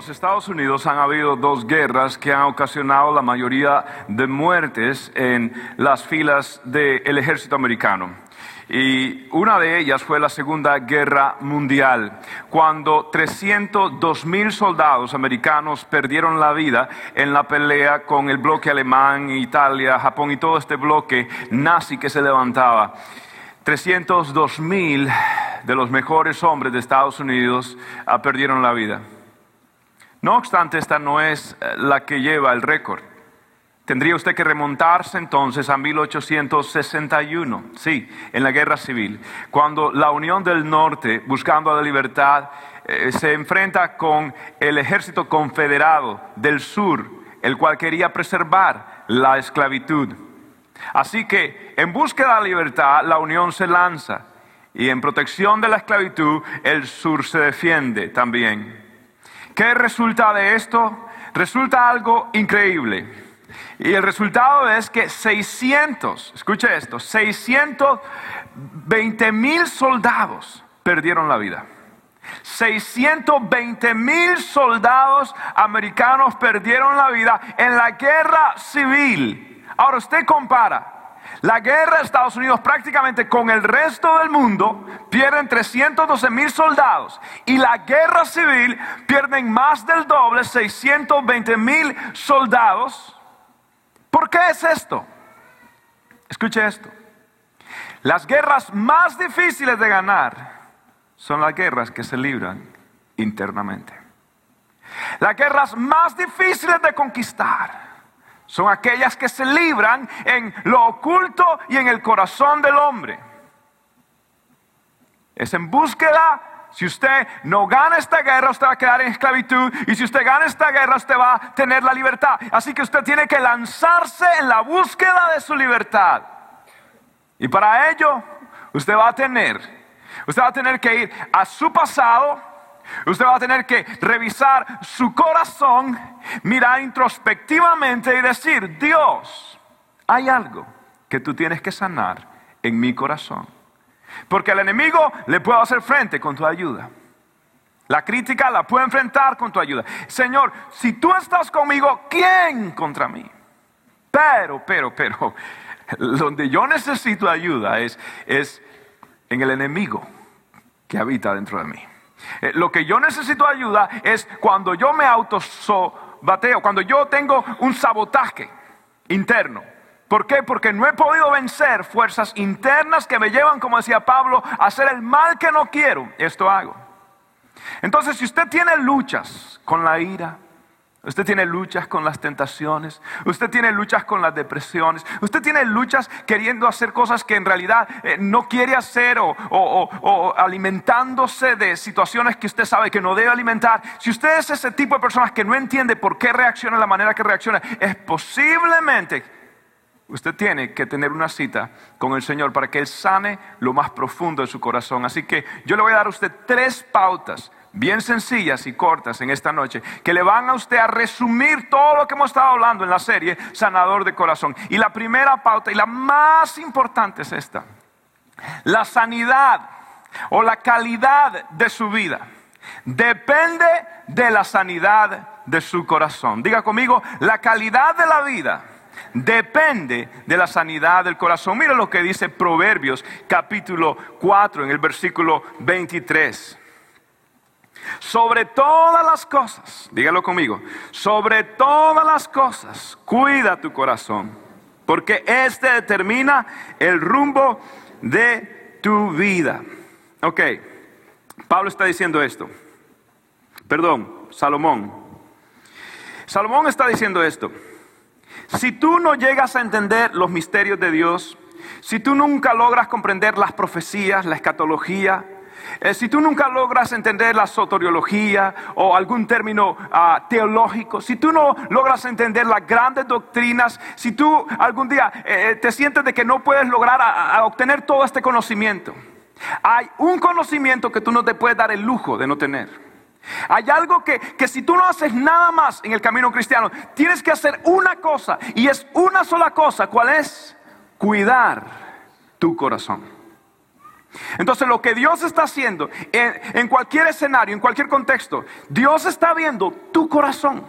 Los Estados Unidos han habido dos guerras que han ocasionado la mayoría de muertes en las filas del ejército americano. Y una de ellas fue la Segunda Guerra Mundial, cuando 302 mil soldados americanos perdieron la vida en la pelea con el bloque alemán, Italia, Japón y todo este bloque nazi que se levantaba. 302 mil de los mejores hombres de Estados Unidos ah, perdieron la vida. No obstante, esta no es eh, la que lleva el récord. Tendría usted que remontarse entonces a 1861, sí, en la guerra civil, cuando la Unión del Norte, buscando la libertad, eh, se enfrenta con el ejército confederado del sur, el cual quería preservar la esclavitud. Así que en búsqueda de la libertad, la Unión se lanza y en protección de la esclavitud, el sur se defiende también. ¿Qué resulta de esto? Resulta algo increíble. Y el resultado es que 600, escuche esto, 620 mil soldados perdieron la vida. 620 mil soldados americanos perdieron la vida en la guerra civil. Ahora usted compara la guerra de Estados Unidos prácticamente con el resto del mundo pierden 312 mil soldados y la guerra civil pierden más del doble, 620 mil soldados. ¿Por qué es esto? Escuche esto. Las guerras más difíciles de ganar son las guerras que se libran internamente. Las guerras más difíciles de conquistar son aquellas que se libran en lo oculto y en el corazón del hombre. Es en búsqueda. Si usted no gana esta guerra, usted va a quedar en esclavitud. Y si usted gana esta guerra, usted va a tener la libertad. Así que usted tiene que lanzarse en la búsqueda de su libertad. Y para ello, usted va a tener, usted va a tener que ir a su pasado, Usted va a tener que revisar su corazón, mirar introspectivamente y decir, Dios, hay algo que tú tienes que sanar en mi corazón. Porque al enemigo le puedo hacer frente con tu ayuda. La crítica la puedo enfrentar con tu ayuda. Señor, si tú estás conmigo, ¿quién contra mí? Pero, pero, pero, donde yo necesito ayuda es, es en el enemigo que habita dentro de mí. Eh, lo que yo necesito ayuda es cuando yo me autosobateo, cuando yo tengo un sabotaje interno. ¿Por qué? Porque no he podido vencer fuerzas internas que me llevan, como decía Pablo, a hacer el mal que no quiero. Esto hago. Entonces, si usted tiene luchas con la ira, Usted tiene luchas con las tentaciones, usted tiene luchas con las depresiones, usted tiene luchas queriendo hacer cosas que en realidad eh, no quiere hacer o, alimentándose de situaciones que usted sabe que no debe alimentar. Si usted es ese tipo de personas que no entiende por qué reacciona de la manera que reacciona, es posiblemente usted tiene que tener una cita con el Señor para que Él sane lo más profundo de su corazón. Así que yo le voy a dar a usted tres pautas bien sencillas y cortas en esta noche, que le van a usted a resumir todo lo que hemos estado hablando en la serie Sanador de Corazón. Y la primera pauta y la más importante es esta. La sanidad o la calidad de su vida depende de la sanidad de su corazón. Diga conmigo, la calidad de la vida depende de la sanidad del corazón. Mira lo que dice Proverbios capítulo 4 en el versículo 23. Sobre todas las cosas, dígalo conmigo, sobre todas las cosas, cuida tu corazón, porque este determina el rumbo de tu vida. Ok, Pablo está diciendo esto. Perdón, Salomón. Salomón está diciendo esto. Si tú no llegas a entender los misterios de Dios, si tú nunca logras comprender las profecías, la escatología, eh, si tú nunca logras entender la soteriología o algún término ah, teológico, si tú no logras entender las grandes doctrinas, si tú algún día eh, eh, te sientes de que no puedes lograr obtener todo este conocimiento, hay un conocimiento que tú no te puedes dar el lujo de no tener. Hay algo que, que, si tú no haces nada más en el camino cristiano, tienes que hacer una cosa y es una sola cosa. ¿Cuál es? Cuidar tu corazón. Entonces lo que Dios está haciendo en, cualquier escenario, en cualquier contexto, Dios está viendo tu corazón.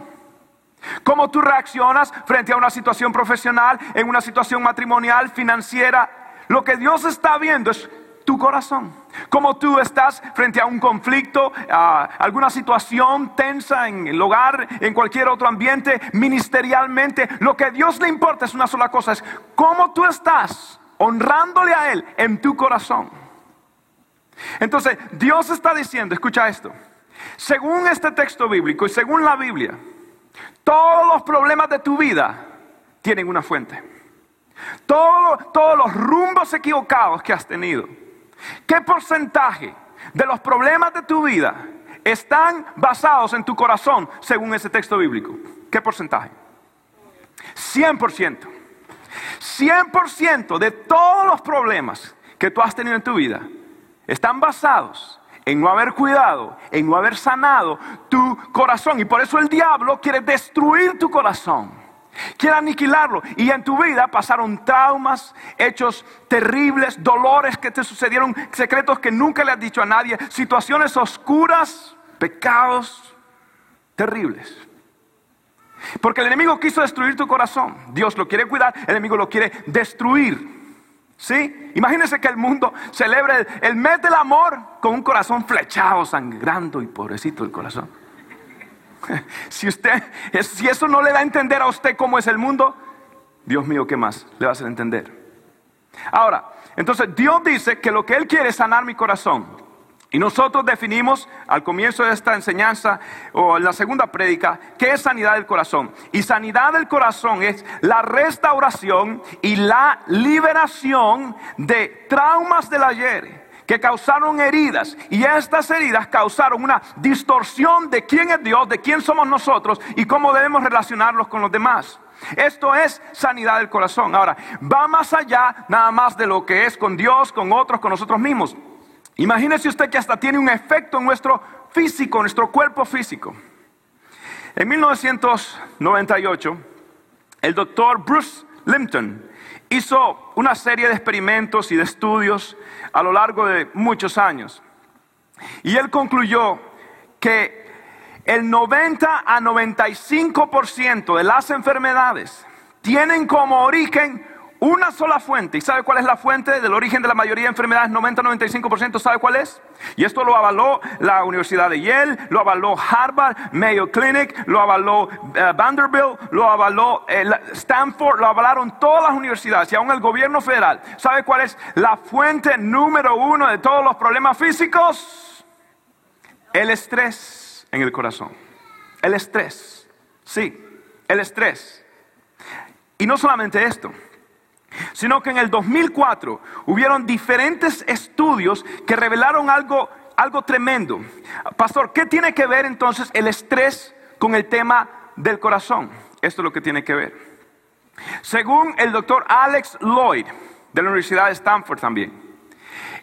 Cómo tú reaccionas frente a una situación profesional, en una situación matrimonial, financiera. Lo que Dios está viendo es tu corazón. Cómo tú estás frente a un conflicto, a alguna situación tensa en el hogar, en cualquier otro ambiente, ministerialmente. Lo que a Dios le importa es una sola cosa, es cómo tú estás honrándole a Él en tu corazón. Entonces, Dios está diciendo, escucha esto, según este texto bíblico y según la Biblia, todos los problemas de tu vida tienen una fuente. todos los rumbos equivocados que has tenido. ¿Qué porcentaje de los problemas de tu vida están basados en tu corazón según ese texto bíblico? ¿Qué porcentaje? 100%. 100% de todos los problemas que tú has tenido en tu vida están basados en no haber cuidado, en no haber sanado tu corazón. Y por eso el diablo quiere destruir tu corazón. Quiere aniquilarlo. Y en tu vida pasaron traumas, hechos terribles, dolores que te sucedieron, secretos que nunca le has dicho a nadie, situaciones oscuras, pecados terribles. Porque el enemigo quiso destruir tu corazón. Dios lo quiere cuidar, el enemigo lo quiere destruir. ¿Sí? Imagínense que el mundo celebre el mes del amor con un corazón flechado, sangrando y pobrecito el corazón. Si usted, si eso no le da a entender a usted cómo es el mundo, Dios mío, ¿qué más le va a hacer entender? Ahora, entonces Dios dice que lo que Él quiere es sanar mi corazón. Y nosotros definimos al comienzo de esta enseñanza o en la segunda prédica qué es sanidad del corazón. Y sanidad del corazón es la restauración y la liberación de traumas del ayer que causaron heridas y estas heridas causaron una distorsión de quién es Dios, de quién somos nosotros y cómo debemos relacionarlos con los demás. Esto es sanidad del corazón. Ahora, va más allá nada más de lo que es con Dios, con otros, con nosotros mismos. Imagínese usted que hasta tiene un efecto en nuestro físico, en nuestro cuerpo físico. En 1998, el doctor Bruce Limpton hizo una serie de experimentos y de estudios a lo largo de muchos años. Y él concluyó que el 90 a 95% de las enfermedades tienen como origen una sola fuente. ¿Y sabe cuál es la fuente del origen de la mayoría de enfermedades? 90-95%. ¿Sabe cuál es? Y esto lo avaló la Universidad de Yale, lo avaló Harvard, Mayo Clinic, lo avaló eh, Vanderbilt, lo avaló eh, Stanford, lo avalaron todas las universidades y aún el gobierno federal. ¿Sabe cuál es la fuente número uno de todos los problemas físicos? El estrés en el corazón. El estrés. Sí, el estrés. Y no solamente esto sino que en el 2004 hubieron diferentes estudios que revelaron algo, algo tremendo. Pastor, ¿qué tiene que ver entonces el estrés con el tema del corazón? Esto es lo que tiene que ver. Según el doctor Alex Lloyd, de la Universidad de Stanford también,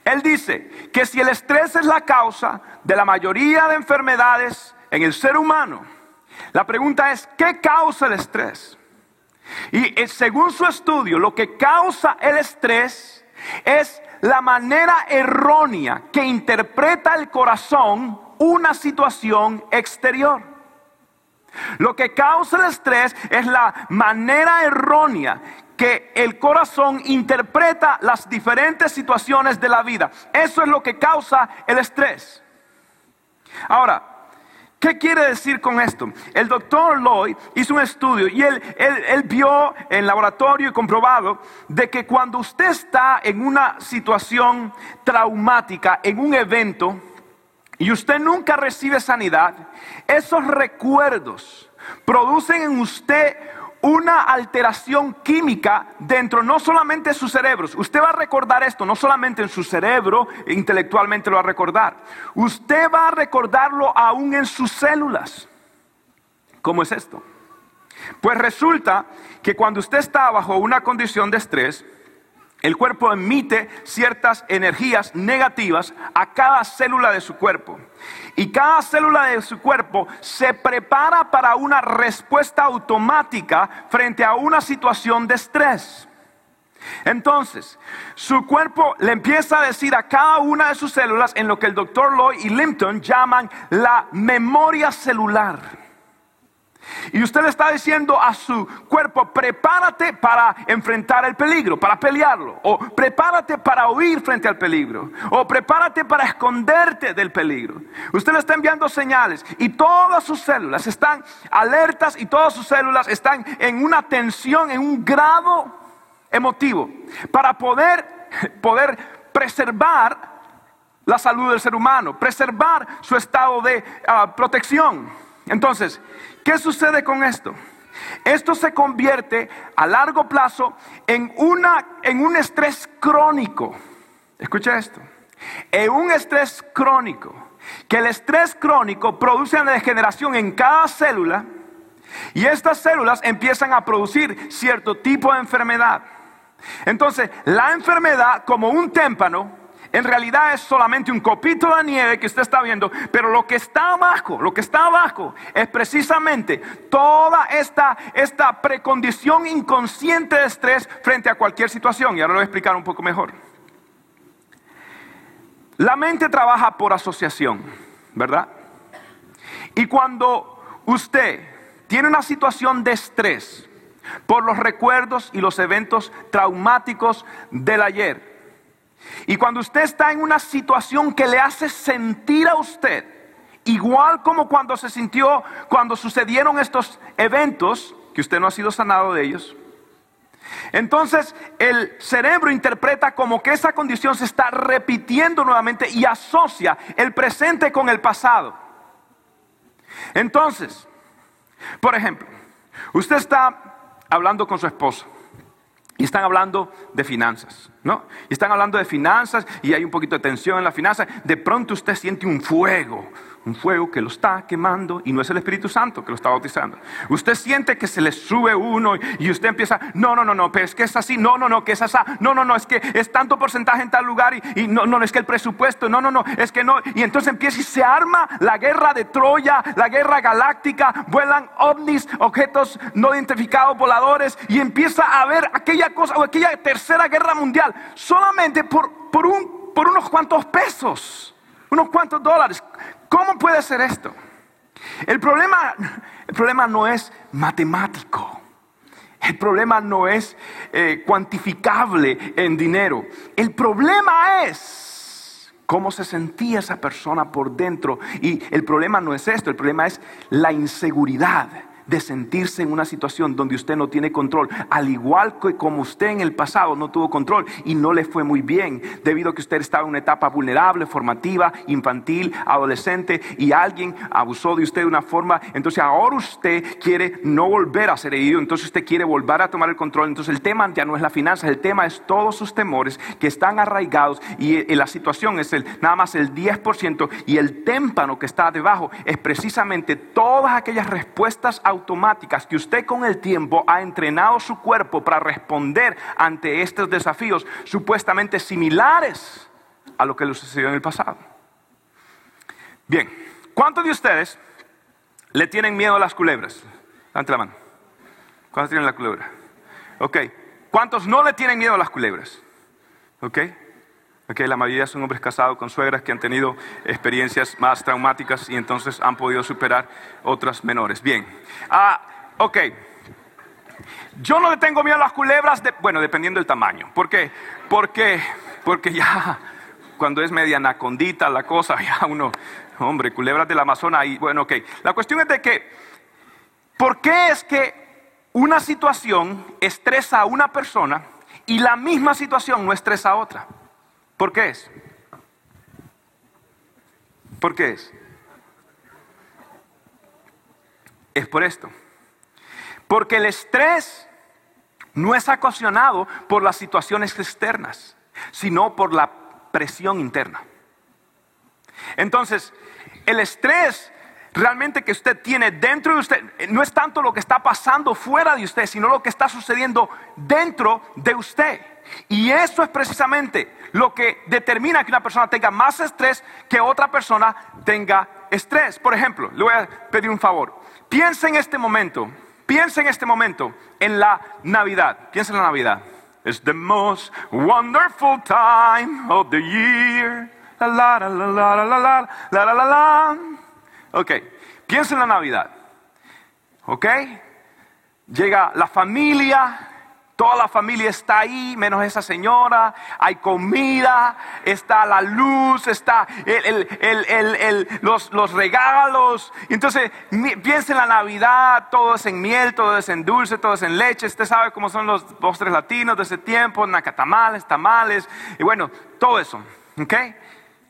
él dice que si el estrés es la causa de la mayoría de enfermedades en el ser humano, la pregunta es, ¿qué causa el estrés? Y eh, según su estudio, lo que causa el estrés es la manera errónea que interpreta el corazón una situación exterior. Lo que causa el estrés es la manera errónea que el corazón interpreta las diferentes situaciones de la vida. Eso es lo que causa el estrés. Ahora, ¿Qué quiere decir con esto? El doctor Lloyd hizo un estudio y él, él, vio en laboratorio y comprobado de que cuando usted está en una situación traumática, en un evento, y usted nunca recibe sanidad, esos recuerdos producen en usted una alteración química dentro no solamente de sus cerebros. Usted va a recordar esto, no solamente en su cerebro, intelectualmente lo va a recordar. Usted va a recordarlo aún en sus células. ¿Cómo es esto? Pues resulta que cuando usted está bajo una condición de estrés, el cuerpo emite ciertas energías negativas a cada célula de su cuerpo. Y cada célula de su cuerpo se prepara para una respuesta automática frente a una situación de estrés. Entonces, su cuerpo le empieza a decir a cada una de sus células en lo que el doctor Lloyd y Limpton llaman la memoria celular. Y usted le está diciendo a su cuerpo, prepárate para enfrentar el peligro, para pelearlo. O prepárate para huir frente al peligro. O prepárate para esconderte del peligro. Usted le está enviando señales y todas sus células están alertas y todas sus células están en una tensión, en un grado emotivo. Para poder, poder preservar la salud del ser humano, preservar su estado de ah, protección. Entonces, ¿Qué sucede con esto? Esto se convierte a largo plazo en, una, en un estrés crónico. Escucha esto. En un estrés crónico. Que el estrés crónico produce una degeneración en cada célula y estas células empiezan a producir cierto tipo de enfermedad. Entonces, la enfermedad como un témpano en realidad es solamente un copito de nieve que usted está viendo, pero lo que está abajo, lo que está abajo es precisamente toda esta, esta precondición inconsciente de estrés frente a cualquier situación. Y ahora lo voy a explicar un poco mejor. La mente trabaja por asociación, ¿verdad? Y cuando usted tiene una situación de estrés por los recuerdos y los eventos traumáticos del ayer, y cuando usted está en una situación que le hace sentir a usted, igual como cuando se sintió cuando sucedieron estos eventos, que usted no ha sido sanado de ellos, entonces el cerebro interpreta como que esa condición se está repitiendo nuevamente y asocia el presente con el pasado. Entonces, por ejemplo, usted está hablando con su esposa y están hablando de finanzas, ¿no? Y están hablando de finanzas y hay un poquito de tensión en la finanza. De pronto usted siente un fuego un fuego que lo está quemando y no es el Espíritu Santo que lo está bautizando. Usted siente que se le sube uno y usted empieza, no, no, no, no, pero es que es así, no, no, no, que es así, no, no, no, es que es tanto porcentaje en tal lugar y, no, no, es que el presupuesto, no, no, no, es que no. Y entonces empieza y se arma la guerra de Troya, la guerra galáctica, vuelan ovnis, objetos no identificados, voladores, y empieza a haber aquella cosa o aquella tercera guerra mundial solamente por, por, un, por unos cuantos pesos unos cuantos dólares. ¿Cómo puede ser esto? El problema, el problema no es matemático. El problema no es eh, cuantificable en dinero. El problema es cómo se sentía esa persona por dentro. Y el problema no es esto, el problema es la inseguridad de sentirse en una situación donde usted no tiene control, al igual que como usted en el pasado no tuvo control y no le fue muy bien, debido a que usted estaba en una etapa vulnerable, formativa, infantil, adolescente, y alguien abusó de usted de una forma, entonces ahora usted quiere no volver a ser herido, entonces usted quiere volver a tomar el control, entonces el tema ya no es la finanza, el tema es todos sus temores que están arraigados y la situación es el, nada más el 10% y el témpano que está debajo es precisamente todas aquellas respuestas automáticas que usted con el tiempo ha entrenado su cuerpo para responder ante estos desafíos supuestamente similares a lo que le sucedió en el pasado. Bien, ¿cuántos de ustedes le tienen miedo a las culebras? Levante la mano. ¿Cuántos tienen la culebra? Ok. ¿Cuántos no le tienen miedo a las culebras? Ok. Okay, la mayoría son hombres casados con suegras que han tenido experiencias más traumáticas y entonces han podido superar otras menores. Bien, ah, ok. Yo no le tengo miedo a las culebras, bueno, dependiendo del tamaño. ¿Por qué? Porque, porque ya cuando es media anacondita la cosa, ya uno, hombre, culebras del Amazonas, y bueno, ok. La cuestión es de que, ¿por qué es que una situación estresa a una persona y la misma situación no estresa a otra? ¿Por qué es? ¿Por qué es? Es por esto. Porque el estrés no es ocasionado por las situaciones externas, sino por la presión interna. Entonces, el estrés realmente que usted tiene dentro de usted no es tanto lo que está pasando fuera de usted, sino lo que está sucediendo dentro de usted. Y eso es precisamente lo que determina que una persona tenga más estrés que otra persona tenga estrés. Por ejemplo, le voy a pedir un favor. Piensa en este momento, piensa en este momento en la Navidad. Piensa en la Navidad. It's the most wonderful time of the year. La la la la la la la la la la. Ok, piensa en la Navidad. Ok, llega la familia, Toda la familia está ahí, menos esa señora. Hay comida, está la luz, está los, regalos. Entonces, piensa en la Navidad, todo es en miel, todo es en dulce, todo es en leche. Usted sabe cómo son los postres latinos de ese tiempo, nacatamales, tamales, y bueno, todo eso. ¿Ok?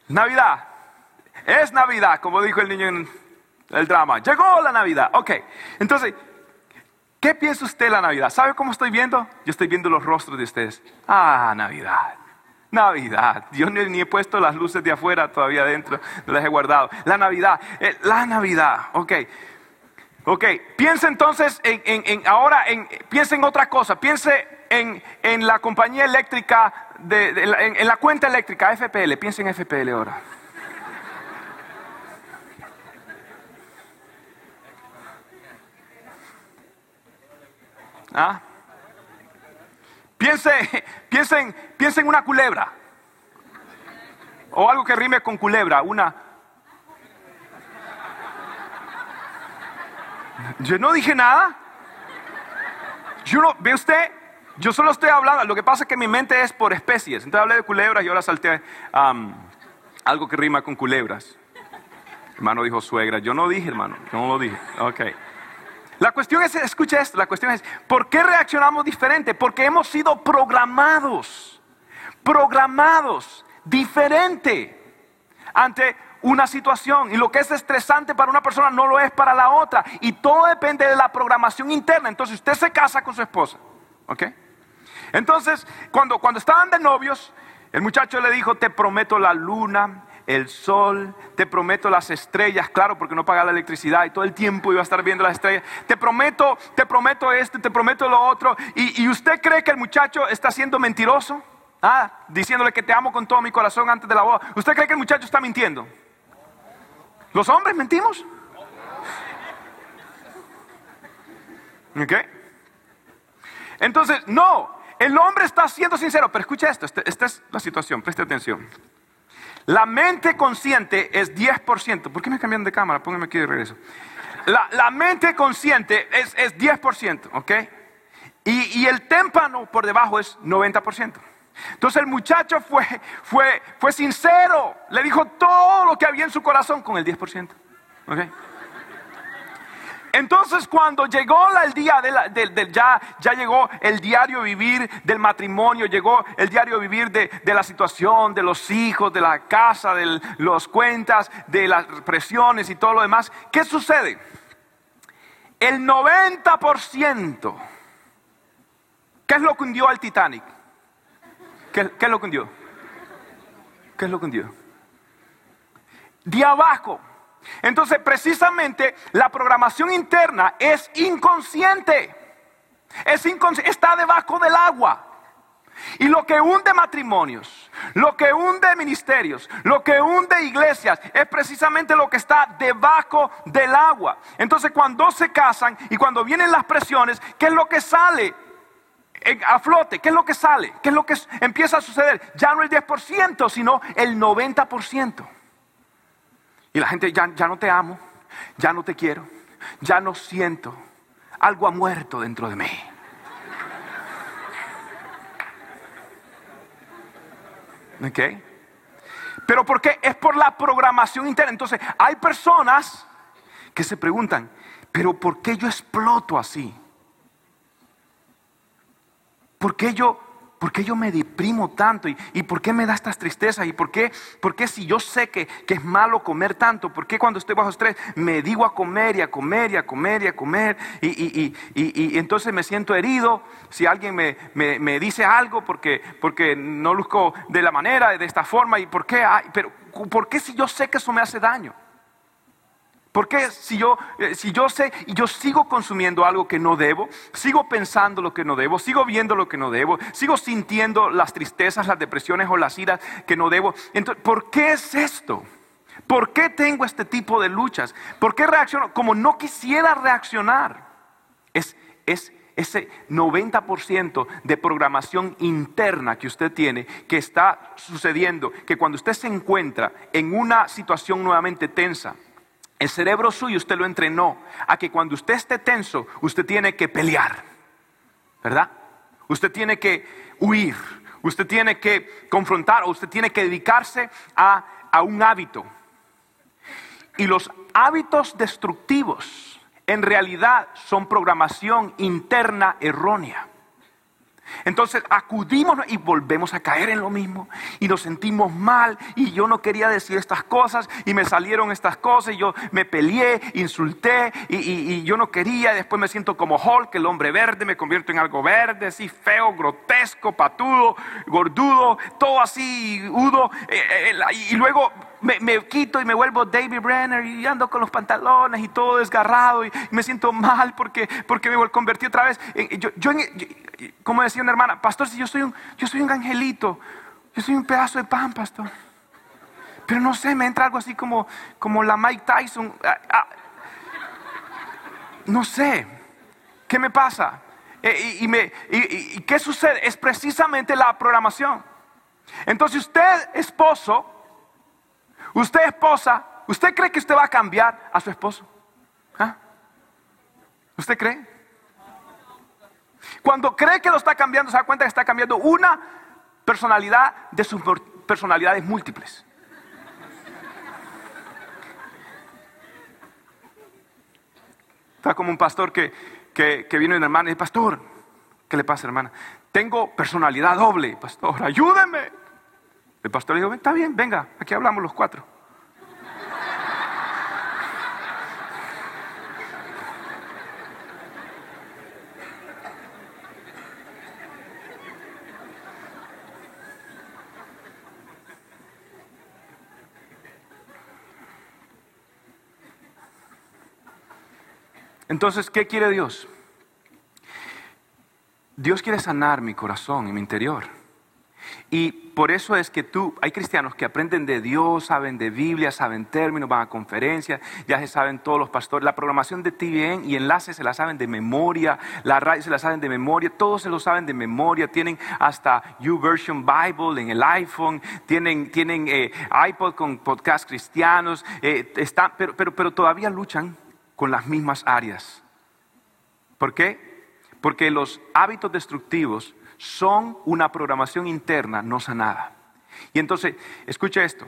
Navidad. Es Navidad, como dijo el niño en el drama. Llegó la Navidad. Ok. Entonces, ¿Qué piensa usted de la Navidad? ¿Sabe cómo estoy viendo? Yo estoy viendo los rostros de ustedes. Ah, Navidad. Navidad. Yo ni, he puesto las luces de afuera todavía adentro, no las he guardado. La Navidad. Eh, la Navidad. Ok. Ok. Piensa entonces en, ahora, en, piensa en otra cosa. Piense en, la compañía eléctrica, en, la cuenta eléctrica, FPL. Piense en FPL ahora. ¿Ah? Piense, piensen, piensen en una culebra. O algo que rime con culebra, una. Yo no dije nada. Yo no, ¿Ve usted? Yo solo estoy hablando. Lo que pasa es que mi mente es por especies. Entonces hablé de culebras y ahora salté algo que rima con culebras. Hermano dijo suegra. Yo no dije, hermano. Yo no lo dije. Ok. La cuestión es, escucha esto, la cuestión es, ¿por qué reaccionamos diferente? Porque hemos sido programados, programados diferente ante una situación. Y lo que es estresante para una persona no lo es para la otra. Y todo depende de la programación interna. Entonces usted se casa con su esposa, ¿ok? Entonces, cuando, cuando estaban de novios, el muchacho le dijo, te prometo la luna, el sol, te prometo las estrellas, claro, porque no paga la electricidad y todo el tiempo iba a estar viendo las estrellas. Te prometo, te prometo esto, te prometo lo otro. ¿Y, usted cree que el muchacho está siendo mentiroso? Ah, diciéndole que te amo con todo mi corazón antes de la boda. ¿Usted cree que el muchacho está mintiendo? ¿Los hombres mentimos? ¿Ok? Entonces, no, el hombre está siendo sincero, pero escucha esto, esta, esta es la situación, preste atención. La mente consciente es 10%. ¿Por qué me cambian de cámara? Póngame aquí de regreso. La, mente consciente es, 10%, ¿ok? Y, el témpano por debajo es 90%. Entonces el muchacho fue, fue, fue sincero, le dijo todo lo que había en su corazón con el 10%. ¿ok? Entonces cuando llegó el día del, ya, ya llegó el diario vivir del matrimonio, llegó el diario vivir de, la situación, de los hijos, de la casa, de las cuentas, de las presiones y todo lo demás, ¿qué sucede? El 90%, ¿qué es lo que hundió al Titanic? ¿Qué, qué es lo que hundió? ¿Qué es lo que hundió? De abajo entonces, precisamente, la programación interna es inconsciente. Es está debajo del agua. Y lo que hunde matrimonios, lo que hunde ministerios, lo que hunde iglesias, es precisamente lo que está debajo del agua. Entonces, cuando se casan y cuando vienen las presiones, ¿qué es lo que sale? a flote, ¿qué es lo que sale? ¿Qué es lo que empieza a suceder? Ya no el 10%, sino el 90%. Y la gente, ya, ya no te amo, ya no te quiero, ya no siento. Algo ha muerto dentro de mí. ¿Ok? Pero ¿por qué? Es por la programación interna. Entonces, hay personas que se preguntan, pero ¿por qué yo exploto así? ¿Por qué yo ¿Por qué yo me deprimo tanto? ¿Y, por qué me da estas tristezas? ¿Y por qué, por qué si yo sé que, es malo comer tanto? ¿Por qué cuando estoy bajo estrés me digo a comer y a comer y a comer y a comer? Y, y entonces me siento herido si alguien me, me, dice algo porque, porque no luzco de la manera, de esta forma. ¿Y por qué? pero, ¿Por qué si yo sé que eso me hace daño? ¿Por qué si yo, eh, si yo sé y yo sigo consumiendo algo que no debo, sigo pensando lo que no debo, sigo viendo lo que no debo, sigo sintiendo las tristezas, las depresiones o las iras que no debo? Entonces, ¿por qué es esto? ¿Por qué tengo este tipo de luchas? ¿Por qué reacciono como no quisiera reaccionar? Es, es ese 90% de programación interna que usted tiene, que está sucediendo, que cuando usted se encuentra en una situación nuevamente tensa, el cerebro suyo usted lo entrenó a que cuando usted esté tenso, usted tiene que pelear, ¿verdad? Usted tiene que huir, usted tiene que confrontar o usted tiene que dedicarse a, a un hábito. Y los hábitos destructivos en realidad son programación interna errónea. Entonces acudimos y volvemos a caer en lo mismo. Y nos sentimos mal y yo no quería decir estas cosas y me salieron estas cosas y yo me peleé, insulté y, yo no quería, después me siento como Hulk, el hombre verde, me convierto en algo verde, así feo, grotesco, patudo, gordudo, todo así, udo eh, eh, y luego me, quito y me vuelvo David Brenner y ando con los pantalones y todo desgarrado y, me siento mal porque, porque me convertí otra vez. yo, yo, como decía una hermana, pastor, si yo soy un, yo soy un angelito, yo soy un pedazo de pan, pastor. Pero no sé, me entra algo así como, como la Mike Tyson. Ah, ah. No sé, ¿qué me pasa? Eh, y, me, y, qué sucede? Es precisamente la programación. Entonces usted, esposo, usted esposa, ¿usted cree que usted va a cambiar a su esposo? ¿Ah? ¿Usted cree? Cuando cree que lo está cambiando, se da cuenta que está cambiando una personalidad de sus personalidades múltiples. Está como un pastor que, que, que una hermana y dice, pastor, ¿qué le pasa hermana? Tengo personalidad doble, pastor, ayúdeme. El pastor le dijo, está bien, venga, aquí hablamos los cuatro. Entonces, ¿qué quiere Dios? Dios quiere sanar mi corazón y mi interior. Y por eso es que tú, hay cristianos que aprenden de Dios, saben de Biblia, saben términos, van a conferencias, ya se saben todos los pastores, la programación de TVN y enlaces se la saben de memoria, la radio se la saben de memoria, todos se lo saben de memoria, tienen hasta YouVersion Bible en el iPhone, tienen, tienen eh, iPod con podcast cristianos, eh, están, pero, pero, pero todavía luchan con las mismas áreas. ¿Por qué? Porque los hábitos destructivos son una programación interna no sanada. Y entonces, escucha esto.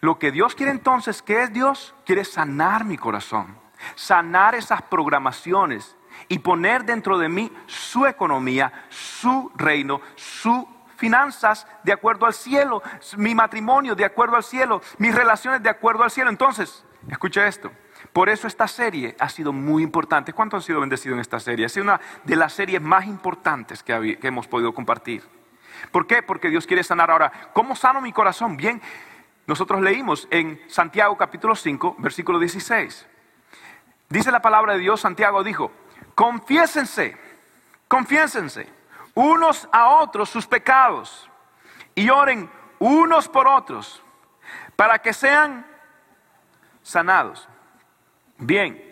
Lo que Dios quiere entonces, ¿qué es Dios? Quiere sanar mi corazón, sanar esas programaciones y poner dentro de mí su economía, su reino, sus finanzas de acuerdo al cielo, mi matrimonio de acuerdo al cielo, mis relaciones de acuerdo al cielo. Entonces, escucha esto. Por eso esta serie ha sido muy importante. ¿Cuántos han sido bendecidos en esta serie? Ha sido una de las series más importantes que, hemos podido compartir. ¿Por qué? Porque Dios quiere sanar ahora. ¿Cómo sano mi corazón? Bien, nosotros leímos en Santiago capítulo 5, versículo 16. Dice la palabra de Dios, Santiago dijo, confiésense, confiésense unos a otros sus pecados y oren unos por otros para que sean sanados. Bien,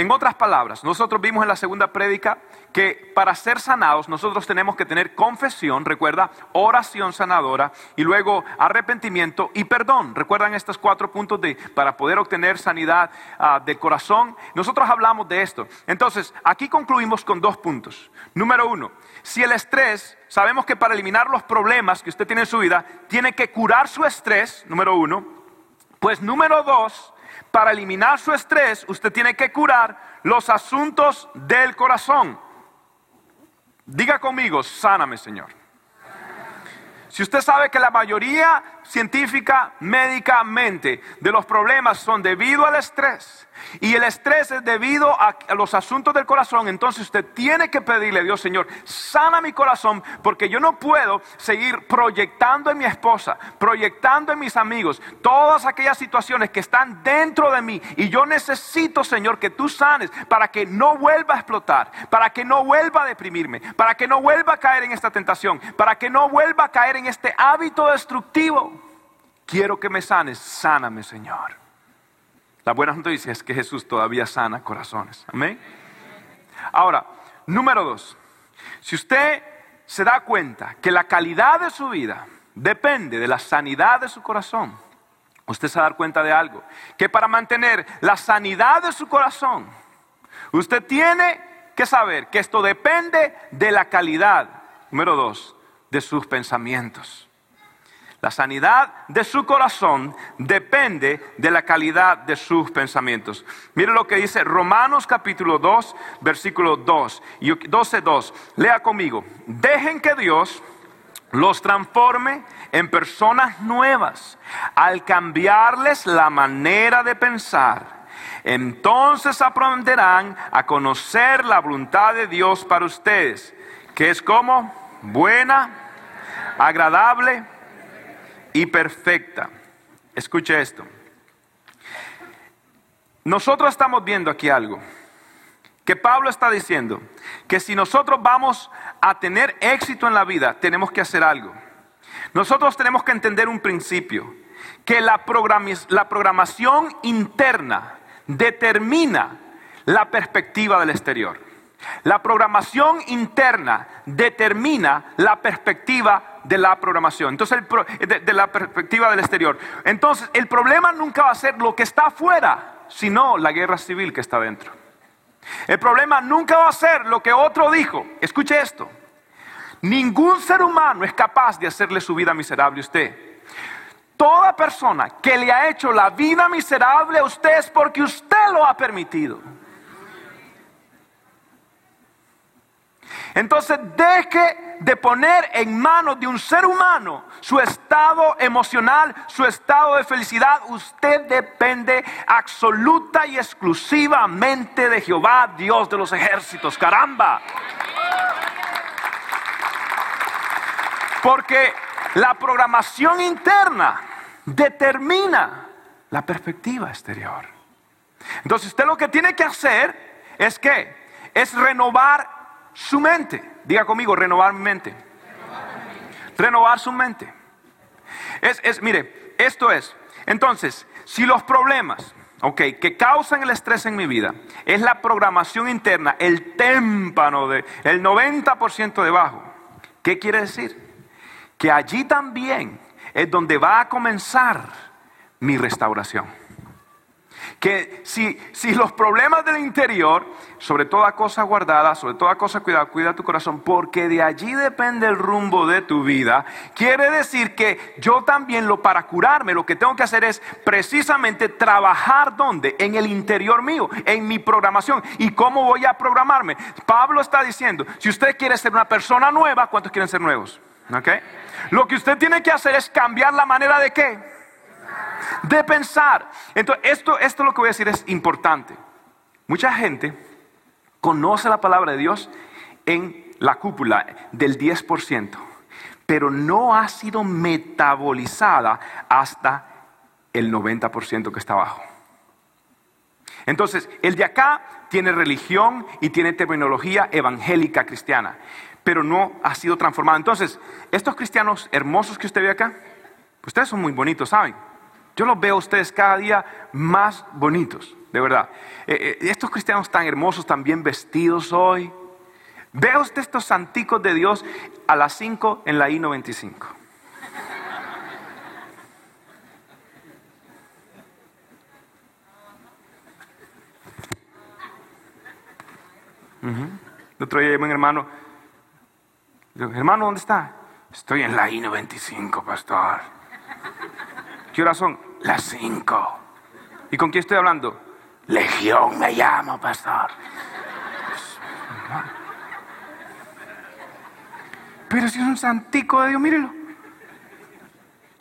en otras palabras, nosotros vimos en la segunda prédica que para ser sanados nosotros tenemos que tener confesión, recuerda, oración sanadora y luego arrepentimiento y perdón. ¿Recuerdan estos cuatro puntos de para poder obtener sanidad uh, del corazón? Nosotros hablamos de esto. Entonces, aquí concluimos con dos puntos. Número uno, si el estrés, sabemos que para eliminar los problemas que usted tiene en su vida, tiene que curar su estrés, número uno. Pues número dos, para eliminar su estrés, usted tiene que curar los asuntos del corazón. Diga conmigo, sáname Señor. Si usted sabe que la mayoría científica, médicamente, de los problemas son debido al estrés, y el estrés es debido a, los asuntos del corazón, entonces usted tiene que pedirle a Dios, Señor, sana mi corazón, porque yo no puedo seguir proyectando en mi esposa, proyectando en mis amigos, todas aquellas situaciones que están dentro de mí. Y yo necesito, Señor, que tú sanes para que no vuelva a explotar, para que no vuelva a deprimirme, para que no vuelva a caer en esta tentación, para que no vuelva a caer en este hábito destructivo. Quiero que me sanes, sáname, Señor. La buena noticia es que Jesús todavía sana corazones. Amén. Ahora, número dos, si usted se da cuenta que la calidad de su vida depende de la sanidad de su corazón, usted se va a dar cuenta de algo, que para mantener la sanidad de su corazón, usted tiene que saber que esto depende de la calidad, número dos, de sus pensamientos. La sanidad de su corazón depende de la calidad de sus pensamientos. Mire lo que dice Romanos capítulo 2, versículo 2 y 12, 2. Lea conmigo. Dejen que Dios los transforme en personas nuevas al cambiarles la manera de pensar. Entonces aprenderán a conocer la voluntad de Dios para ustedes, que es como buena, agradable y perfecta. Escuche esto. Nosotros estamos viendo aquí algo. Que Pablo está diciendo que si nosotros vamos a tener éxito en la vida, tenemos que hacer algo. Nosotros tenemos que entender un principio, que la, la programación interna determina la perspectiva del exterior. La programación interna determina la perspectiva de la programación, entonces de, la perspectiva del exterior. Entonces, el problema nunca va a ser lo que está afuera, sino la guerra civil que está dentro. El problema nunca va a ser lo que otro dijo. Escuche esto. Ningún ser humano es capaz de hacerle su vida miserable a usted. Toda persona que le ha hecho la vida miserable a usted es porque usted lo ha permitido. Entonces deje de poner en manos de un ser humano su estado emocional, su estado de felicidad. Usted depende absoluta y exclusivamente de Jehová, Dios de los ejércitos. Caramba. Porque la programación interna determina la perspectiva exterior. Entonces usted lo que tiene que hacer es que es renovar su mente. Diga conmigo, renovar mi mente. Renovar su mente. Es, es, mire, esto es. Entonces, si los problemas, ok, que causan el estrés en mi vida, es la programación interna, el témpano de el 90% debajo, ¿qué quiere decir? Que allí también es donde va a comenzar mi restauración que si, si los problemas del interior, sobre toda cosa guardada, sobre toda cosa cuidada, cuida tu corazón, porque de allí depende el rumbo de tu vida, quiere decir que yo también lo para curarme, lo que tengo que hacer es precisamente trabajar donde? En el interior mío, en mi programación. ¿Y cómo voy a programarme? Pablo está diciendo, si usted quiere ser una persona nueva, ¿cuántos quieren ser nuevos? ¿Okay? Lo que usted tiene que hacer es cambiar la manera de qué? De pensar. Entonces, esto, esto lo que voy a decir es importante. Mucha gente conoce la palabra de Dios en la cúpula del 10%, pero no ha sido metabolizada hasta el 90% que está abajo. Entonces, el de acá tiene religión y tiene terminología evangélica cristiana, pero no ha sido transformado. Entonces, estos cristianos hermosos que usted ve acá, ustedes son muy bonitos, ¿saben? Yo los veo a ustedes cada día más bonitos, de verdad. Eh, eh, estos cristianos tan hermosos, tan bien vestidos hoy. Vea usted estos santicos de Dios a las 5 en la I-95. El otro día un hermano, hermano, ¿dónde está? Estoy en la I-95, pastor. ¿Qué horas son? Las cinco. ¿Y con quién estoy hablando? Legión me llamo, pastor. Pero si es un santico de Dios, mírelo.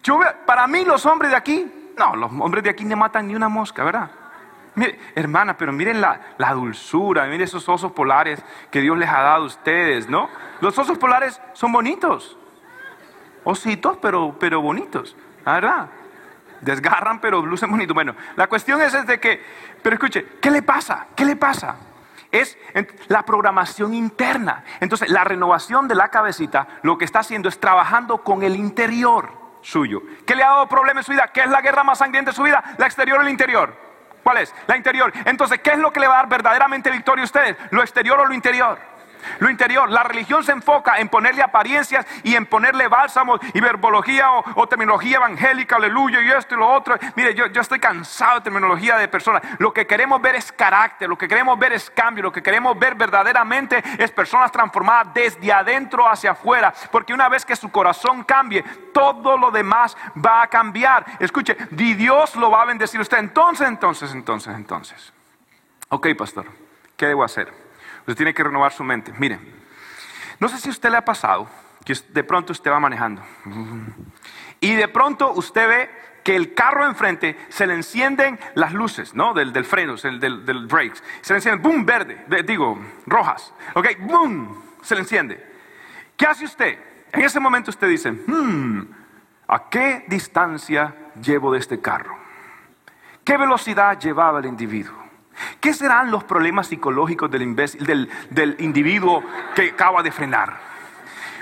Yo para mí los hombres de aquí, no, los hombres de aquí no matan ni una mosca, ¿verdad? Mire, hermana, pero miren la, la, dulzura, miren esos osos polares que Dios les ha dado a ustedes, ¿no? Los osos polares son bonitos. Ositos, pero, pero bonitos, ¿verdad? Desgarran, pero lucen bonitos. Bueno, la cuestión es, es de que, pero escuche, ¿qué le pasa? ¿Qué le pasa? es la programación interna. Entonces, la renovación de la cabecita lo que está haciendo es trabajando con el interior suyo. ¿Qué le ha dado problema en su vida? ¿Qué es la guerra más sangrienta de su vida? ¿La exterior o el interior? ¿Cuál es? La interior. Entonces, ¿qué es lo que le va a dar verdaderamente victoria a ustedes? ¿Lo exterior o lo interior? Lo interior, la religión se enfoca en ponerle apariencias y en ponerle bálsamos y verbología o, terminología evangélica, aleluya, y esto y lo otro. Mire, yo, estoy cansado de terminología de personas. Lo que queremos ver es carácter, lo que queremos ver es cambio, lo que queremos ver verdaderamente es personas transformadas desde adentro hacia afuera. Porque una vez que su corazón cambie, todo lo demás va a cambiar. Escuche, Dios lo va a bendecir usted. Entonces, entonces, entonces, entonces. Ok, pastor, ¿qué debo hacer? Tiene que renovar su mente. Mire, no sé si a usted le ha pasado que de pronto usted va manejando y de pronto usted ve que el carro enfrente se le encienden las luces, ¿no? Del, del freno, del, del, brakes. Se le encienden, boom, verde, digo, rojas. Ok, boom, se le enciende. ¿Qué hace usted? En ese momento usted dice, hmm, ¿a qué distancia llevo de este carro? ¿Qué velocidad llevaba el individuo? ¿Qué serán los problemas psicológicos del, individuo que acaba de frenar?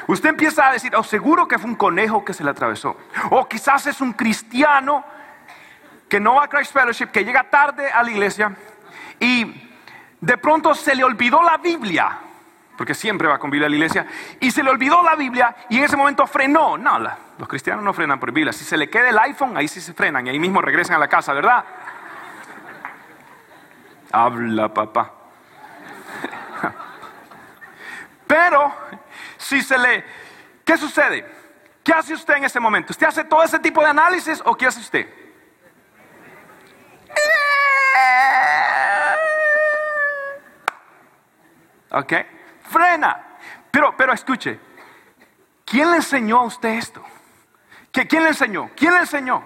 Usted empieza a decir, oh, seguro que fue un conejo que se le atravesó. O quizás es un cristiano que no va a Christ Fellowship, que llega tarde a la iglesia y de pronto se le olvidó la Biblia, porque siempre va con Biblia a la iglesia, y se le olvidó la Biblia y en ese momento frenó. No, los cristianos no frenan por Biblia. Si se le queda el iPhone, ahí sí se frenan y ahí mismo regresan a la casa, ¿verdad? Habla, papá. Pero, si se le... ¿Qué sucede? ¿Qué hace usted en ese momento? ¿Usted hace todo ese tipo de análisis o qué hace usted? ¿Ok? Frena. Pero, pero escuche, ¿quién le enseñó a usted esto? ¿Quién le enseñó? ¿Quién le enseñó?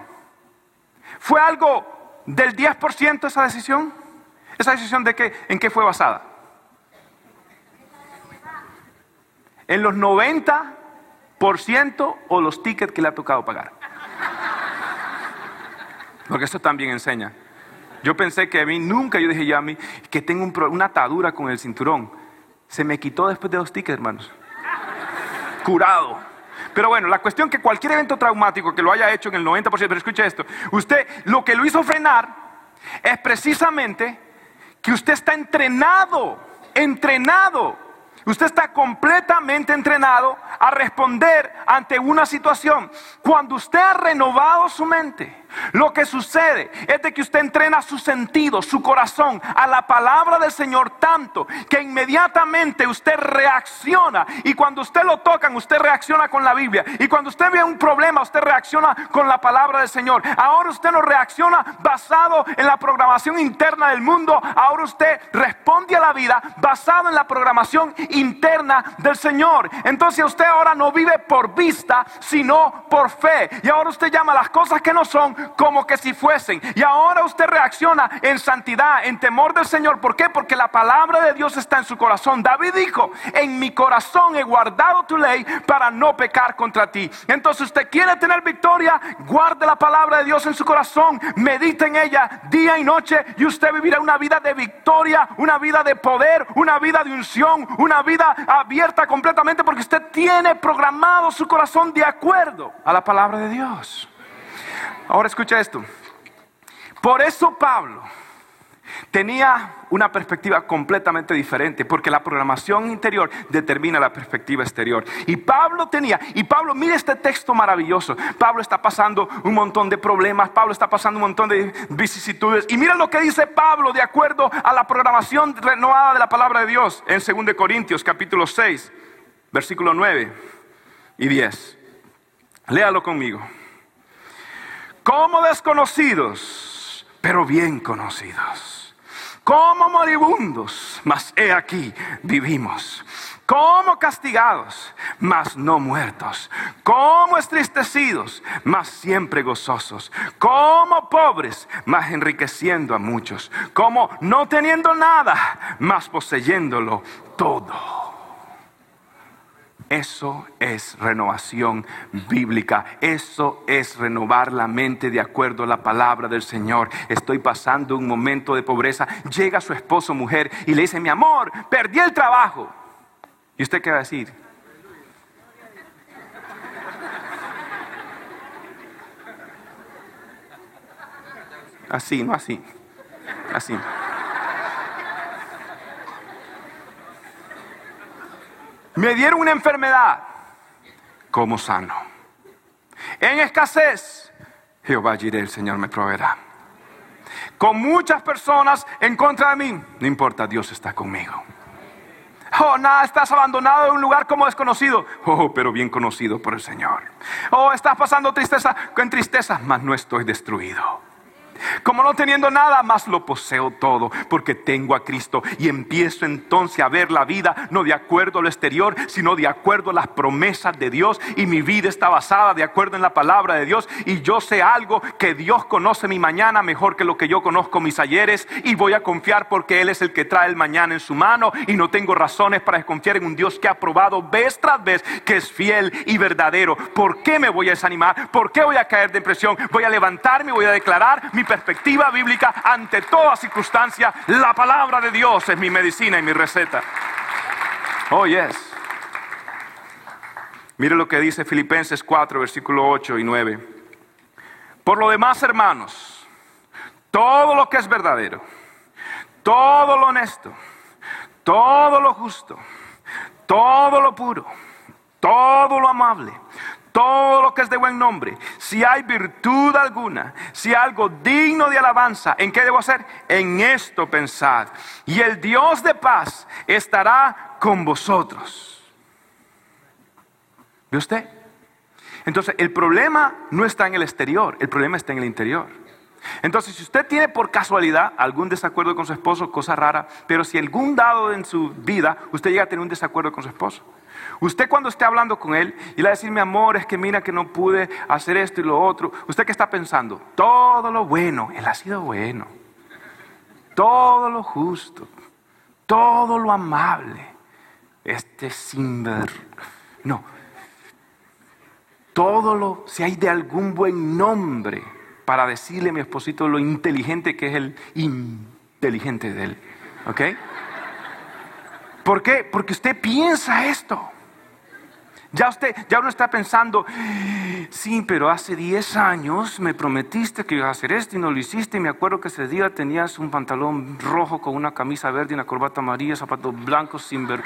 ¿Fue algo del 10% esa decisión? ¿Esa decisión de qué, en qué fue basada? En los 90% o los tickets que le ha tocado pagar. Porque eso también enseña. Yo pensé que a mí nunca, yo dije ya a mí, que tengo una atadura con el cinturón. Se me quitó después de dos tickets, hermanos. Curado. Pero bueno, la cuestión que cualquier evento traumático que lo haya hecho en el 90%, pero escuche esto, usted lo que lo hizo frenar es precisamente que usted está entrenado, entrenado. Usted está completamente entrenado a responder ante una situación. Cuando usted ha renovado su mente, lo que sucede es de que usted entrena su sentido, su corazón a la palabra del Señor tanto que inmediatamente usted reacciona y cuando usted lo tocan usted reacciona con la Biblia y cuando usted ve un problema usted reacciona con la palabra del Señor. Ahora usted no reacciona basado en la programación interna del mundo, ahora usted responde a la vida basado en la programación interna del Señor. Entonces usted ahora no vive por vista, sino por fe. Y ahora usted llama las cosas que no son como que si fuesen. Y ahora usted reacciona en santidad, en temor del Señor. ¿Por qué? Porque la palabra de Dios está en su corazón. David dijo, en mi corazón he guardado tu ley para no pecar contra ti. Entonces usted quiere tener victoria, guarde la palabra de Dios en su corazón, medite en ella día y noche y usted vivirá una vida de victoria, una vida de poder, una vida de unción, una vida abierta completamente porque usted tiene programado su corazón de acuerdo a la palabra de Dios. Ahora escucha esto. Por eso Pablo tenía una perspectiva completamente diferente, porque la programación interior determina la perspectiva exterior. Y Pablo tenía, y Pablo, mire este texto maravilloso. Pablo está pasando un montón de problemas, Pablo está pasando un montón de vicisitudes. Y mira lo que dice Pablo de acuerdo a la programación renovada de la palabra de Dios en 2 Corintios capítulo 6, versículo 9 y 10. Léalo conmigo como desconocidos, pero bien conocidos, como moribundos, mas he aquí vivimos, como castigados, mas no muertos, como estristecidos, mas siempre gozosos, como pobres, mas enriqueciendo a muchos, como no teniendo nada, mas poseyéndolo todo. Eso es renovación bíblica. Eso es renovar la mente de acuerdo a la palabra del Señor. Estoy pasando un momento de pobreza. Llega su esposo, mujer, y le dice, mi amor, perdí el trabajo. ¿Y usted qué va a decir? Así, no así. Así. Me dieron una enfermedad. como sano? En escasez, Jehová diré, el Señor me proveerá. Con muchas personas en contra de mí, no importa, Dios está conmigo. Oh, nada, estás abandonado en un lugar como desconocido. Oh, pero bien conocido por el Señor. Oh, estás pasando tristeza con tristeza, mas no estoy destruido. Como no teniendo nada más lo poseo todo porque tengo a Cristo y empiezo entonces a ver la vida no de acuerdo a lo exterior, sino de acuerdo a las promesas de Dios y mi vida está basada de acuerdo en la palabra de Dios y yo sé algo que Dios conoce mi mañana mejor que lo que yo conozco mis ayeres y voy a confiar porque Él es el que trae el mañana en su mano y no tengo razones para desconfiar en un Dios que ha probado vez tras vez que es fiel y verdadero. ¿Por qué me voy a desanimar? ¿Por qué voy a caer de impresión? Voy a levantarme, voy a declarar mi perspectiva bíblica ante toda circunstancia, la palabra de Dios es mi medicina y mi receta. Oh, yes. Mire lo que dice Filipenses 4, versículo 8 y 9. Por lo demás, hermanos, todo lo que es verdadero, todo lo honesto, todo lo justo, todo lo puro, todo lo amable, todo lo que es de buen nombre, si hay virtud alguna, si algo digno de alabanza, ¿en qué debo hacer? En esto pensad. Y el Dios de paz estará con vosotros. ¿Ve usted? Entonces, el problema no está en el exterior, el problema está en el interior. Entonces, si usted tiene por casualidad algún desacuerdo con su esposo, cosa rara, pero si algún dado en su vida usted llega a tener un desacuerdo con su esposo, Usted cuando esté hablando con él y le va a decir, mi amor, es que mira que no pude hacer esto y lo otro. ¿Usted qué está pensando? Todo lo bueno. Él ha sido bueno. Todo lo justo. Todo lo amable. Este sin ver. No. Todo lo, si hay de algún buen nombre para decirle a mi esposito lo inteligente que es el inteligente de él. ¿Ok? ¿Por qué? Porque usted piensa esto. Ya usted, ya uno está pensando, sí, pero hace 10 años me prometiste que ibas a hacer esto y no lo hiciste. Y me acuerdo que ese día tenías un pantalón rojo con una camisa verde y una corbata amarilla, zapatos blancos sin ver.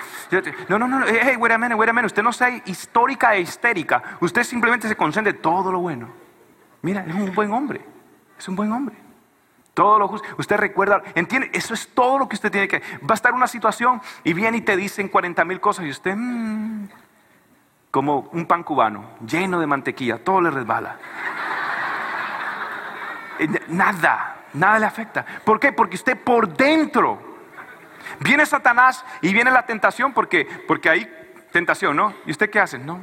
No, no, no, hey, wait a minute, wait. Usted no sea histórica e histérica. Usted simplemente se concentre en todo lo bueno. Mira, es un buen hombre. Es un buen hombre. Todo lo justo. Usted recuerda, entiende, eso es todo lo que usted tiene que. Va a estar una situación y viene y te dicen 40 mil cosas y usted. Mm, como un pan cubano, lleno de mantequilla, todo le resbala. Eh, nada, nada le afecta. ¿Por qué? Porque usted por dentro. Viene Satanás y viene la tentación porque, porque hay tentación, ¿no? ¿Y usted qué hace? No.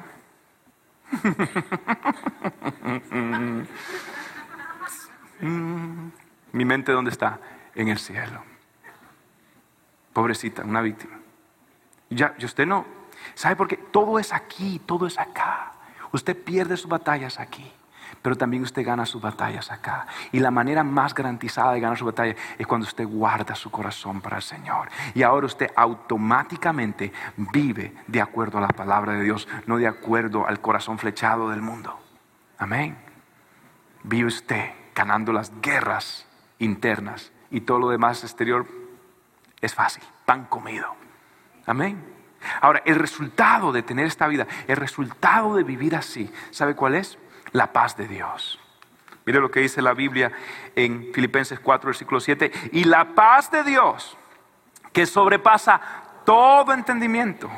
Mi mente, ¿dónde está? En el cielo. Pobrecita, una víctima. Ya, y usted no, ¿Sabe por qué? Todo es aquí, todo es acá. Usted pierde sus batallas aquí, pero también usted gana sus batallas acá. Y la manera más garantizada de ganar su batalla es cuando usted guarda su corazón para el Señor. Y ahora usted automáticamente vive de acuerdo a la palabra de Dios, no de acuerdo al corazón flechado del mundo. Amén. Vive usted ganando las guerras internas y todo lo demás exterior es fácil, pan comido. Amén. Ahora, el resultado de tener esta vida, el resultado de vivir así, ¿sabe cuál es? La paz de Dios. Mire lo que dice la Biblia en Filipenses 4, versículo 7. Y la paz de Dios, que sobrepasa todo entendimiento,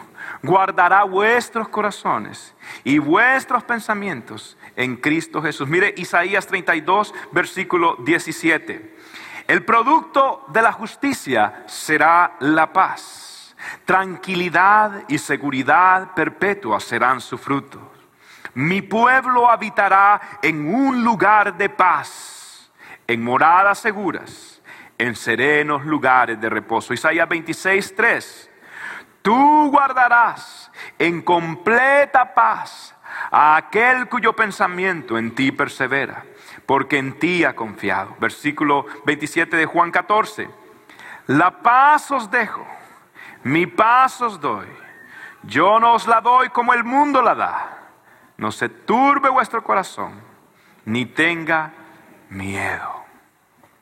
guardará vuestros corazones y vuestros pensamientos en Cristo Jesús. Mire Isaías 32, versículo 17. El producto de la justicia será la paz Tranquilidad y seguridad perpetua serán su fruto. Mi pueblo habitará en un lugar de paz, en moradas seguras, en serenos lugares de reposo. Isaías 26, 3. Tú guardarás en completa paz a aquel cuyo pensamiento en ti persevera, porque en ti ha confiado. Versículo 27 de Juan 14. La paz os dejo mi paz os doy. Yo no os la doy como el mundo la da. No se turbe vuestro corazón, ni tenga miedo.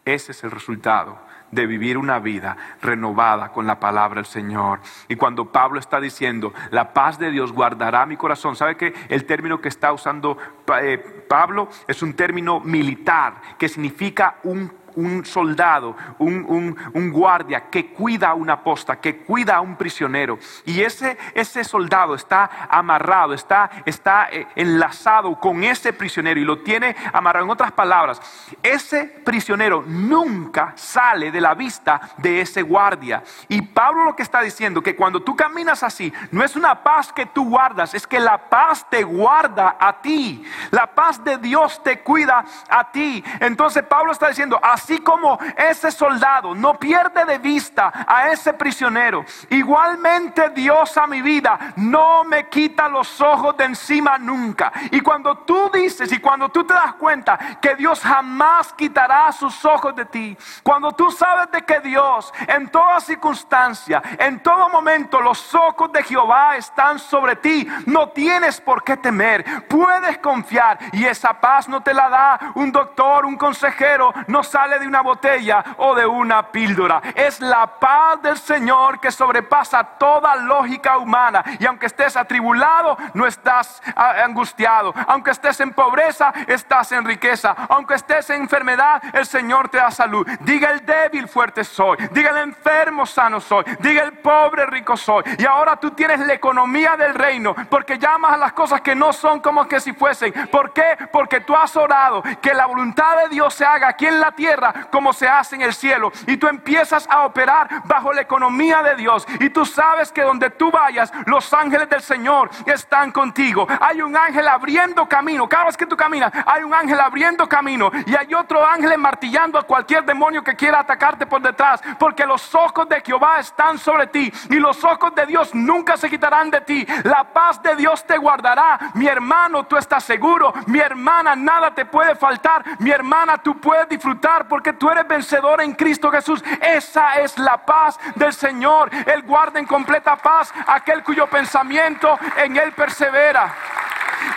Ese es el resultado de vivir una vida renovada con la palabra del Señor. Y cuando Pablo está diciendo, la paz de Dios guardará mi corazón, ¿sabe que el término que está usando eh, Pablo es un término militar que significa un un soldado, un, guardia que cuida a una posta, que cuida a un prisionero. Y ese, ese soldado está amarrado, está, está eh, enlazado con ese prisionero y lo tiene amarrado. En otras palabras, ese prisionero nunca sale de la vista de ese guardia. Y Pablo lo que está diciendo, que cuando tú caminas así, no es una paz que tú guardas, es que la paz te guarda a ti. La paz de Dios te cuida a ti. Entonces Pablo está diciendo, como ese soldado no pierde de vista a ese prisionero, igualmente Dios a mi vida no me quita los ojos de encima nunca. Y cuando tú dices y cuando tú te das cuenta que Dios jamás quitará sus ojos de ti, cuando tú sabes de que Dios en toda circunstancia, en todo momento, los ojos de Jehová están sobre ti, no tienes por qué temer, puedes confiar y esa paz no te la da un doctor, un consejero, no sale de una botella o de una píldora. Es la paz del Señor que sobrepasa toda lógica humana. Y aunque estés atribulado, no estás ah, angustiado. Aunque estés en pobreza, estás en riqueza. Aunque estés en enfermedad, el Señor te da salud. Diga el débil, fuerte soy. Diga el enfermo, sano soy. Diga el pobre, rico soy. Y ahora tú tienes la economía del reino porque llamas a las cosas que no son como que si fuesen. ¿Por qué? Porque tú has orado que la voluntad de Dios se haga aquí en la tierra como se hace en el cielo. Y tú empiezas a operar bajo la economía de Dios. Y tú sabes que donde tú vayas, los ángeles del Señor están contigo. Hay un ángel abriendo camino. Cada vez que tú caminas, hay un ángel abriendo camino. Y hay otro ángel martillando a cualquier demonio que quiera atacarte por detrás. Porque los ojos de Jehová están sobre ti. Y los ojos de Dios nunca se quitarán de ti. La paz de Dios te guardará. Mi hermano, tú estás seguro. Mi hermana, nada te puede faltar. Mi hermana, tú puedes disfrutar porque tú eres vencedor en Cristo Jesús. Esa es la paz del Señor. Él guarda en completa paz aquel cuyo pensamiento en Él persevera.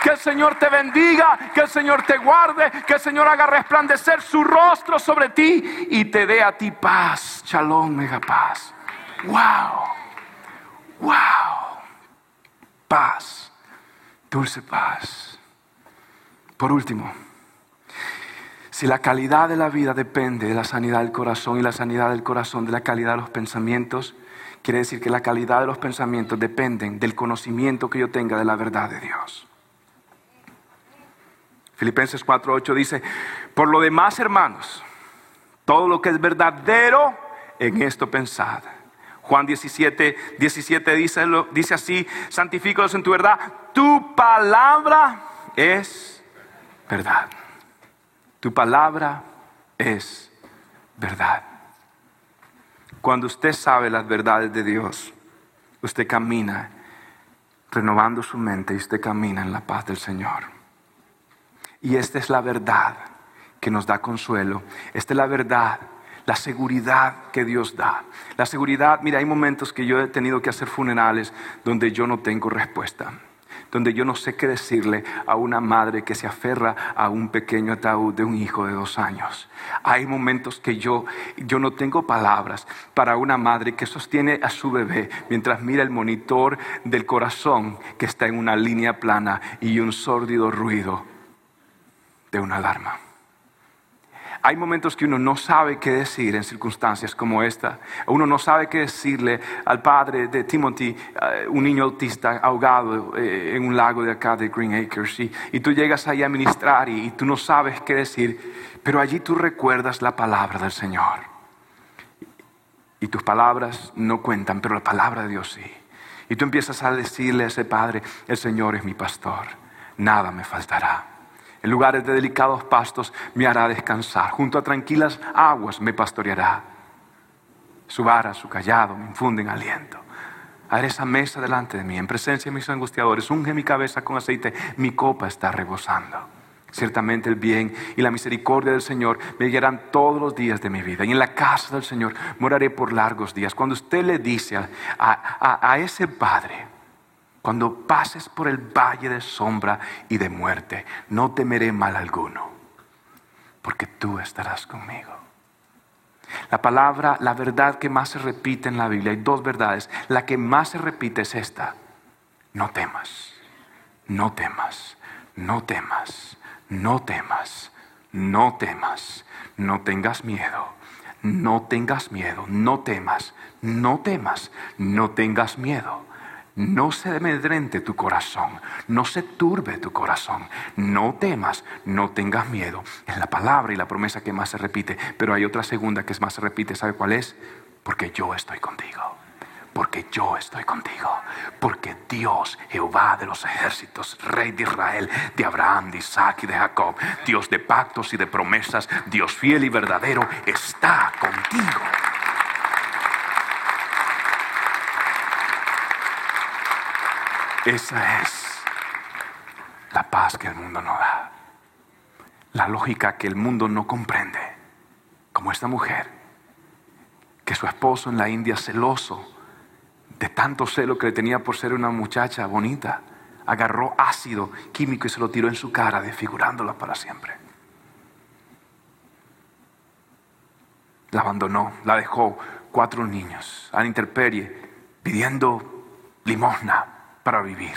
Que el Señor te bendiga, que el Señor te guarde, que el Señor haga resplandecer su rostro sobre ti y te dé a ti paz. Shalom, mega paz. Wow, wow. Paz, dulce paz. Por último. Si la calidad de la vida depende de la sanidad del corazón y la sanidad del corazón de la calidad de los pensamientos, quiere decir que la calidad de los pensamientos dependen del conocimiento que yo tenga de la verdad de Dios. Filipenses 4:8 dice, por lo demás, hermanos, todo lo que es verdadero, en esto pensad. Juan 17, 17 dice, dice así, santifícalos en tu verdad, tu palabra es verdad. Tu palabra es verdad. Cuando usted sabe las verdades de Dios, usted camina renovando su mente y usted camina en la paz del Señor. Y esta es la verdad que nos da consuelo. Esta es la verdad, la seguridad que Dios da. La seguridad, mira, hay momentos que yo he tenido que hacer funerales donde yo no tengo respuesta donde yo no sé qué decirle a una madre que se aferra a un pequeño ataúd de un hijo de dos años. Hay momentos que yo, yo no tengo palabras para una madre que sostiene a su bebé mientras mira el monitor del corazón que está en una línea plana y un sórdido ruido de una alarma. Hay momentos que uno no sabe qué decir en circunstancias como esta. Uno no sabe qué decirle al padre de Timothy, eh, un niño autista ahogado eh, en un lago de acá de Green Acres. Y, tú llegas ahí a ministrar y, tú no sabes qué decir, pero allí tú recuerdas la palabra del Señor. Y tus palabras no cuentan, pero la palabra de Dios sí. Y tú empiezas a decirle a ese Padre, el Señor es mi pastor, nada me faltará. En lugares de delicados pastos me hará descansar, junto a tranquilas aguas me pastoreará. Su vara, su callado me infunden aliento. Haré esa mesa delante de mí, en presencia de mis angustiadores, unge mi cabeza con aceite, mi copa está rebosando. Ciertamente el bien y la misericordia del Señor me guiarán todos los días de mi vida. Y en la casa del Señor moraré por largos días. Cuando usted le dice a, ese Padre, cuando pases por el valle de sombra y de muerte, no temeré mal alguno, porque tú estarás conmigo. La palabra, la verdad que más se repite en la Biblia, hay dos verdades. La que más se repite es esta. No temas, no temas, no temas, no temas, no temas, no tengas miedo, no tengas miedo, no temas, no temas, no tengas miedo. No se amedrente tu corazón, no se turbe tu corazón, no temas, no tengas miedo. Es la palabra y la promesa que más se repite, pero hay otra segunda que más se repite, ¿sabe cuál es? Porque yo estoy contigo porque yo estoy contigo, porque Dios, Jehová de los ejércitos, Rey de Israel, de Abraham, de Isaac y de Jacob, Dios de pactos y de promesas, Dios fiel y verdadero, está contigo. Esa es la paz que el mundo no da, la lógica que el mundo no comprende, como esta mujer, que su esposo en la India celoso, de tanto celo que le tenía por ser una muchacha bonita, agarró ácido químico y se lo tiró en su cara, desfigurándola para siempre. La abandonó, la dejó cuatro niños a la intemperie pidiendo limosna para vivir.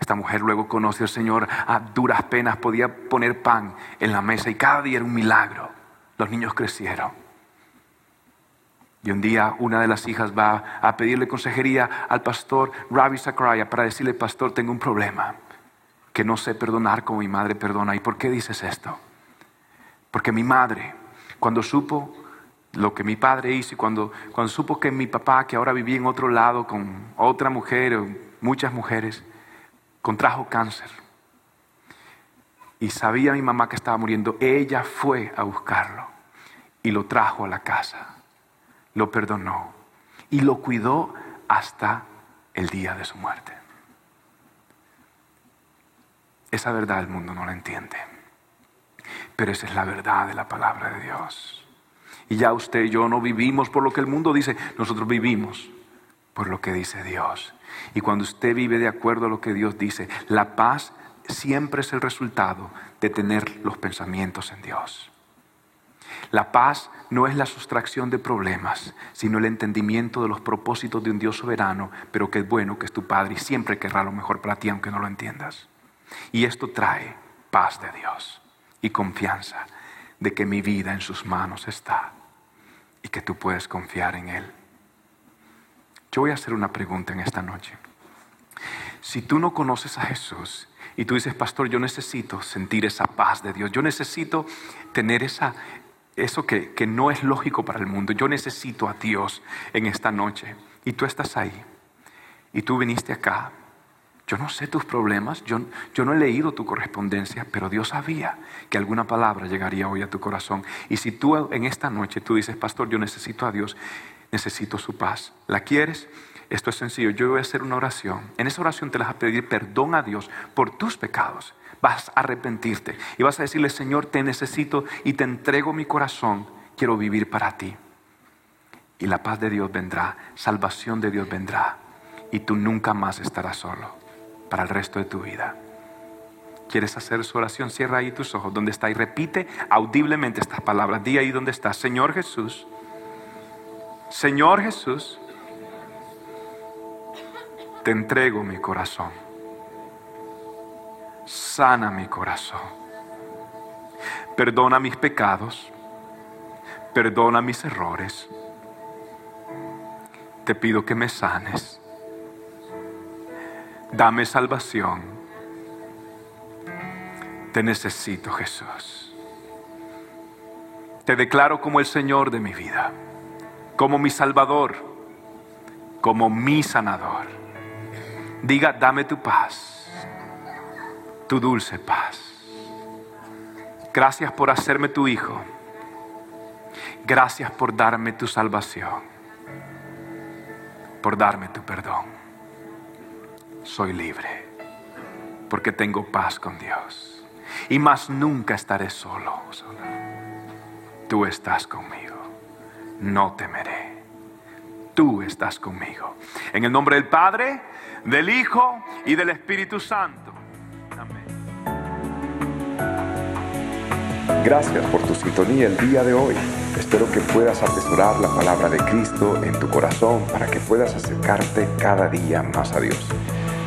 Esta mujer luego conoció al Señor, a duras penas podía poner pan en la mesa y cada día era un milagro. Los niños crecieron. Y un día una de las hijas va a pedirle consejería al pastor Ravi Zachariah para decirle, pastor, tengo un problema, que no sé perdonar como mi madre perdona. ¿Y por qué dices esto? Porque mi madre, cuando supo lo que mi padre hizo y cuando, cuando supo que mi papá, que ahora vivía en otro lado con otra mujer muchas mujeres, contrajo cáncer. Y sabía mi mamá que estaba muriendo, ella fue a buscarlo y lo trajo a la casa lo perdonó y lo cuidó hasta el día de su muerte. Esa verdad el mundo no la entiende, pero esa es la verdad de la palabra de Dios. Y ya usted y yo no vivimos por lo que el mundo dice, nosotros vivimos por lo que dice Dios. Y cuando usted vive de acuerdo a lo que Dios dice, la paz siempre es el resultado de tener los pensamientos en Dios. La paz no es la sustracción de problemas, sino el entendimiento de los propósitos de un Dios soberano, pero que es bueno, que es tu Padre y siempre querrá lo mejor para ti, aunque no lo entiendas. Y esto trae paz de Dios y confianza de que mi vida en sus manos está y que tú puedes confiar en Él. Yo voy a hacer una pregunta en esta noche. Si tú no conoces a Jesús y tú dices, pastor, yo necesito sentir esa paz de Dios, yo necesito tener esa, eso que, no es lógico para el mundo. Yo necesito a Dios en esta noche. Y tú estás ahí. Y tú viniste acá. Yo no sé tus problemas, yo, yo, no he leído tu correspondencia, pero Dios sabía que alguna palabra llegaría hoy a tu corazón. Y si tú en esta noche tú dices, pastor, yo necesito a Dios, necesito su paz. ¿La quieres? Esto es sencillo. Yo voy a hacer una oración. En esa oración te vas a pedir perdón a Dios por tus pecados vas a arrepentirte y vas a decirle, Señor, te necesito y te entrego mi corazón, quiero vivir para ti. Y la paz de Dios vendrá, salvación de Dios vendrá y tú nunca más estarás solo para el resto de tu vida. ¿Quieres hacer su oración? Cierra ahí tus ojos, donde está y repite audiblemente estas palabras. Di ahí donde está, Señor Jesús, Señor Jesús, te entrego mi corazón sana mi corazón. Perdona mis pecados, perdona mis errores. Te pido que me sanes. Dame salvación. Te necesito, Jesús. Te declaro como el Señor de mi vida. como mi Salvador, como mi sanador. Diga, dame tu paz, tu dulce paz. Gracias por hacerme tu hijo. Gracias por darme tu salvación, por darme tu perdón. Soy libre porque tengo paz con Dios. Y más nunca estaré solo. Tú estás conmigo. No temeré. Tú estás conmigo. En el nombre del Padre, del Hijo y del Espíritu Santo. Amén. Gracias por tu sintonía el día de hoy. Espero que puedas atesorar la palabra de Cristo en tu corazón para que puedas acercarte cada día más a Dios.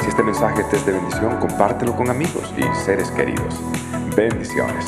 Si este mensaje te es de bendición, compártelo con amigos y seres queridos. Bendiciones.